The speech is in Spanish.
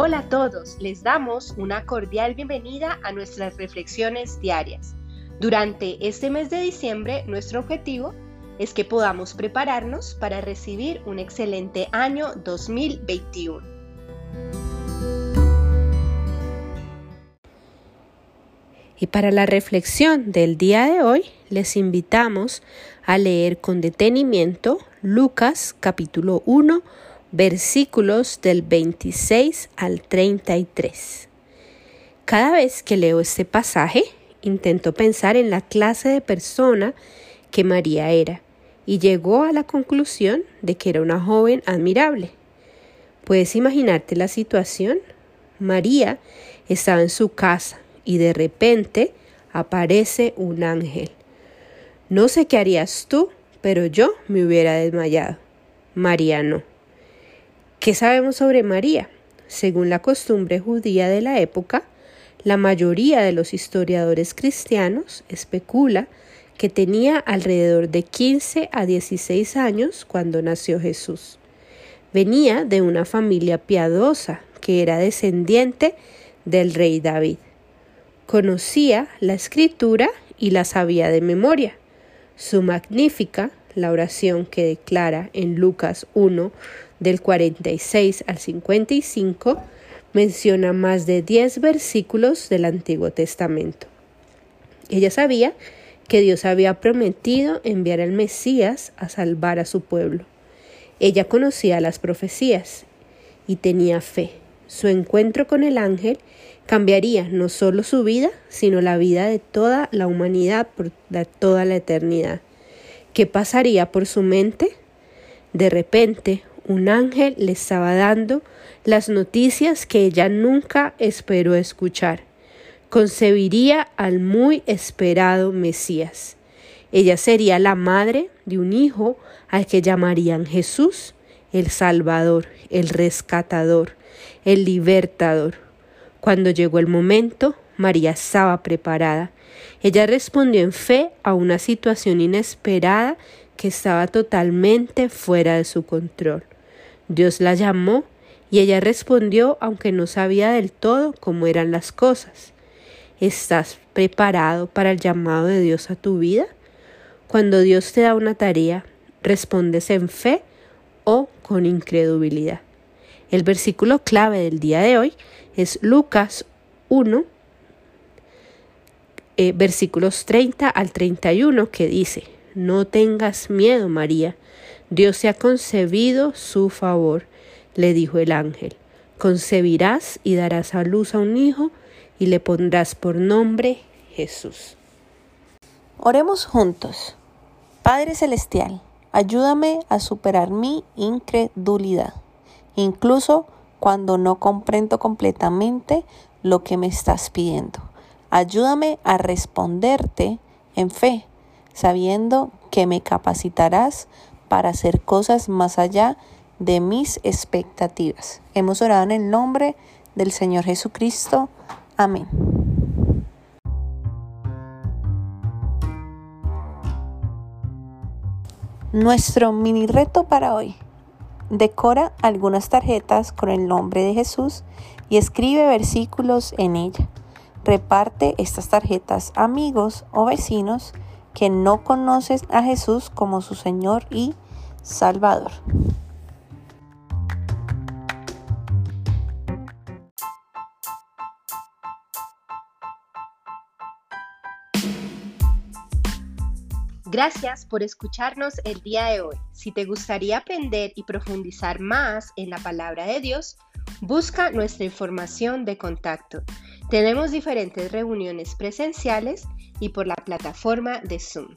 Hola a todos, les damos una cordial bienvenida a nuestras reflexiones diarias. Durante este mes de diciembre, nuestro objetivo es que podamos prepararnos para recibir un excelente año 2021. Y para la reflexión del día de hoy, les invitamos a leer con detenimiento Lucas capítulo 1 versículos del 26 al 33. Cada vez que leo este pasaje, intento pensar en la clase de persona que María era y llegó a la conclusión de que era una joven admirable. ¿Puedes imaginarte la situación? María estaba en su casa y de repente aparece un ángel. No sé qué harías tú, pero yo me hubiera desmayado. María no. ¿Qué sabemos sobre María? Según la costumbre judía de la época, la mayoría de los historiadores cristianos especula que tenía alrededor de 15 a 16 años cuando nació Jesús. Venía de una familia piadosa que era descendiente del rey David. Conocía la escritura y la sabía de memoria. Su magnífica, la oración que declara en Lucas 1 del 46 al 55, menciona más de 10 versículos del Antiguo Testamento. Ella sabía que Dios había prometido enviar al Mesías a salvar a su pueblo. Ella conocía las profecías y tenía fe. Su encuentro con el ángel cambiaría no solo su vida, sino la vida de toda la humanidad por toda la eternidad. ¿Qué pasaría por su mente? De repente, un ángel le estaba dando las noticias que ella nunca esperó escuchar. Concebiría al muy esperado Mesías. Ella sería la madre de un hijo al que llamarían Jesús, el Salvador, el Rescatador, el Libertador. Cuando llegó el momento, María estaba preparada. Ella respondió en fe a una situación inesperada que estaba totalmente fuera de su control. Dios la llamó y ella respondió aunque no sabía del todo cómo eran las cosas. ¿Estás preparado para el llamado de Dios a tu vida? Cuando Dios te da una tarea, ¿respondes en fe o con incredulidad? El versículo clave del día de hoy es Lucas 1, eh, versículos 30 al 31, que dice, No tengas miedo, María, Dios te ha concebido su favor, le dijo el ángel. Concebirás y darás a luz a un hijo y le pondrás por nombre Jesús. Oremos juntos. Padre Celestial, ayúdame a superar mi incredulidad, incluso cuando no comprendo completamente lo que me estás pidiendo. Ayúdame a responderte en fe, sabiendo que me capacitarás para hacer cosas más allá de mis expectativas. Hemos orado en el nombre del Señor Jesucristo. Amén. Nuestro mini reto para hoy. Decora algunas tarjetas con el nombre de Jesús y escribe versículos en ella. Reparte estas tarjetas a amigos o vecinos que no conocen a Jesús como su Señor y Salvador. Gracias por escucharnos el día de hoy. Si te gustaría aprender y profundizar más en la palabra de Dios, busca nuestra información de contacto. Tenemos diferentes reuniones presenciales y por la plataforma de Zoom.